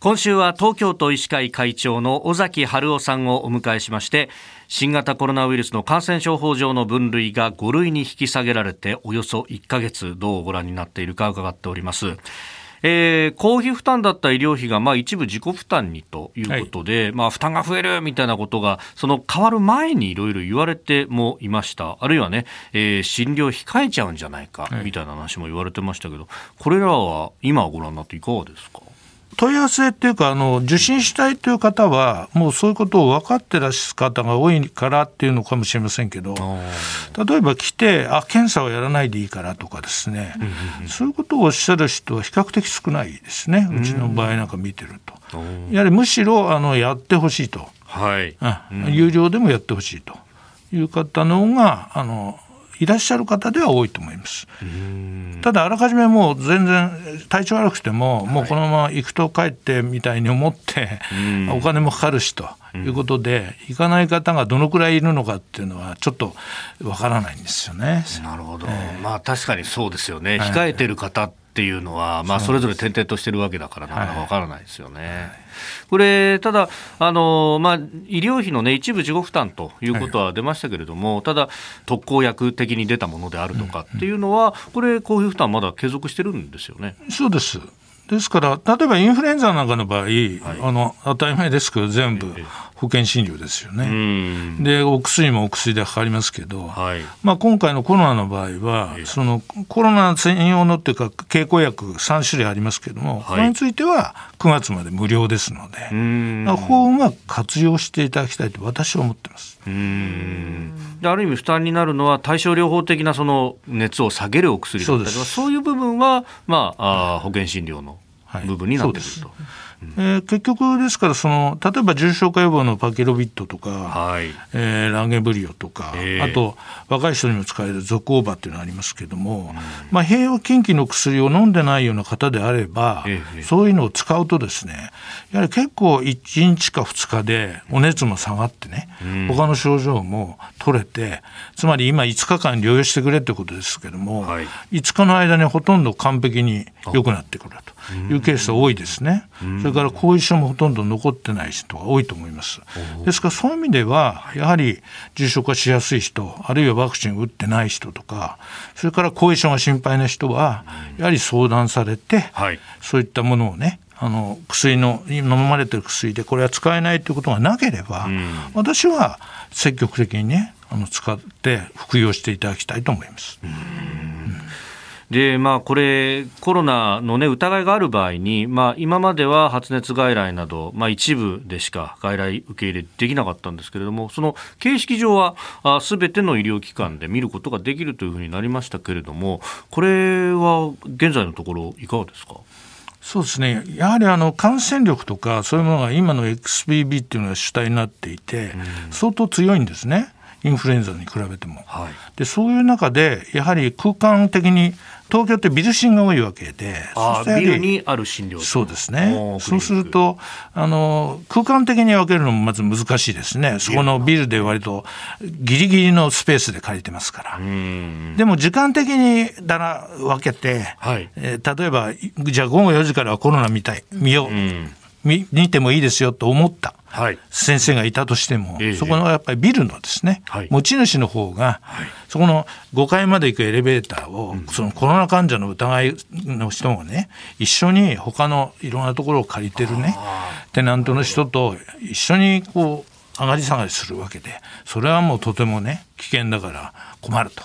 今週は東京都医師会会長の尾崎春夫さんをお迎えしまして新型コロナウイルスの感染症法上の分類が5類に引き下げられておよそ1ヶ月どうご覧になっているか伺っております。えー、公費負担だった医療費がまあ一部自己負担にということで、はい、まあ負担が増えるみたいなことがその変わる前にいろいろ言われてもいました。あるいはね、えー、診療控えちゃうんじゃないかみたいな話も言われてましたけど、はい、これらは今ご覧になっていかがですか？問い合わせっていうかあの受診したいという方はもうそういうことを分かってらっしゃる方が多いからっていうのかもしれませんけど例えば来てあ検査をやらないでいいからとかですね、そういうことをおっしゃる人は比較的少ないですね。うちの場合なんか見てると。やはりむしろあのやってほしいと、はいうん、有料でもやってほしいという方の方があのいらっしゃる方では多いと思います。ただあらかじめもう全然体調悪くてももうこのまま行くと帰ってみたいに思ってお金もかかるしということで行かない方がどのくらいいるのかっていうのはちょっとわからないんですよね。なるほど、えー、まあ確かにそうですよね、控えてる方っていうのは、まあ、それぞれ点々としてるわけだからなかなかわからないですよね。はいはいこれ、ただ、あのまあ、医療費の、ね、一部自己負担ということは出ましたけれども、はい、ただ、特効薬的に出たものであるとかっていうのは、これ、公費負担、まだ継続してるんですよね。そうです。ですから、例えばインフルエンザなんかの場合、はい、あの当たり前ですけど、全部保険診療ですよね。で、お薬もお薬でかかりますけど、はい、まあ、今回のコロナの場合は、そのコロナ専用のっていうか、経口薬3種類ありますけども、はい、これについては9月まで無料ですので、うまく活用していただきたいと私は思ってます。うん。である意味負担になるのは対症療法的なその熱を下げるお薬だったりそういう部分は、まあ、あ保険診療の部分になってくると。はいえー、結局ですからその例えば重症化予防のパキロビットとか、はい、えー、ランゲブリオとか、えー、あと若い人にも使えるゾコーバっていうのがありますけれども、うん、まあ、併用禁忌の薬を飲んでないような方であれば、えー、そういうのを使うとですねやはり結構1日か2日でお熱も下がってね、うん、他の症状も取れてつまり今5日間療養してくれってことですけども、はい、5日の間にほとんど完璧に良くなってくると。いうケースが多いですね、それから後遺症もほとんど残ってない人が多いと思います。ですからそういう意味では、やはり重症化しやすい人、あるいはワクチンを打ってない人とか、それから後遺症が心配な人は、やはり相談されて、そういったものをね、あの薬の飲まれてる薬でこれは使えないということがなければ、私は積極的にねあの使って服用していただきたいと思います。でまあ、これ、コロナの、ね、疑いがある場合に、まあ、今までは発熱外来など、まあ、一部でしか外来受け入れできなかったんですけれども、その形式上はすべての医療機関で見ることができるというふうになりましたけれども、これは現在のところ、いかがですか？そうですねやはりあの感染力とかそういうものが今の XBB っていうのが主体になっていて、相当強いんですね。インフルエンザに比べても、はい、でそういう中でやはり空間的に東京ってビル診が多いわけでビルにある診療そうですね。そうするとあの空間的に分けるのもまず難しいですね。そこのビルで割とギリギリのスペースで借りてますから。でも時間的にだら分けて、はい。えー、例えばじゃあ午後4時からはコロナ見たい見よう、う見見てもいいですよと思った先生がいたとしても、はい、そこのやっぱりビルのですね、はい、持ち主の方が、はい、そこの5階まで行くエレベーターを、うん、そのコロナ患者の疑いの人がね一緒に他のいろんなところを借りてるねテナントの人と一緒にこう上がり下がりするわけでそれはもうとてもね危険だから困ると。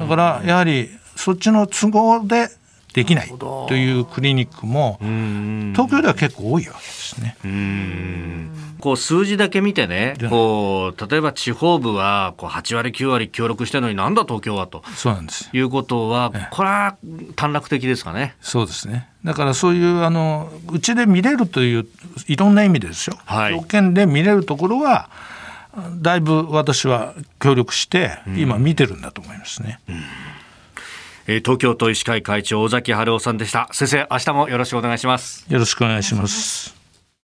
だからやはりそっちの都合でできないというクリニックも東京では結構多いわけですね。こう数字だけ見てね、こう例えば地方部はこう8割9割協力してるのになんだ東京はとそうなんですいうことは、これは短絡的ですかね。そうですね。だからそういうあのうちで見れるといういろんな意味ですよ。はい、条件で見れるところはだいぶ私は協力して今見てるんだと思いますね。うん東京都医師会会長尾崎春夫さんでした。先生明日もよろしくお願いします。よろしくお願いします。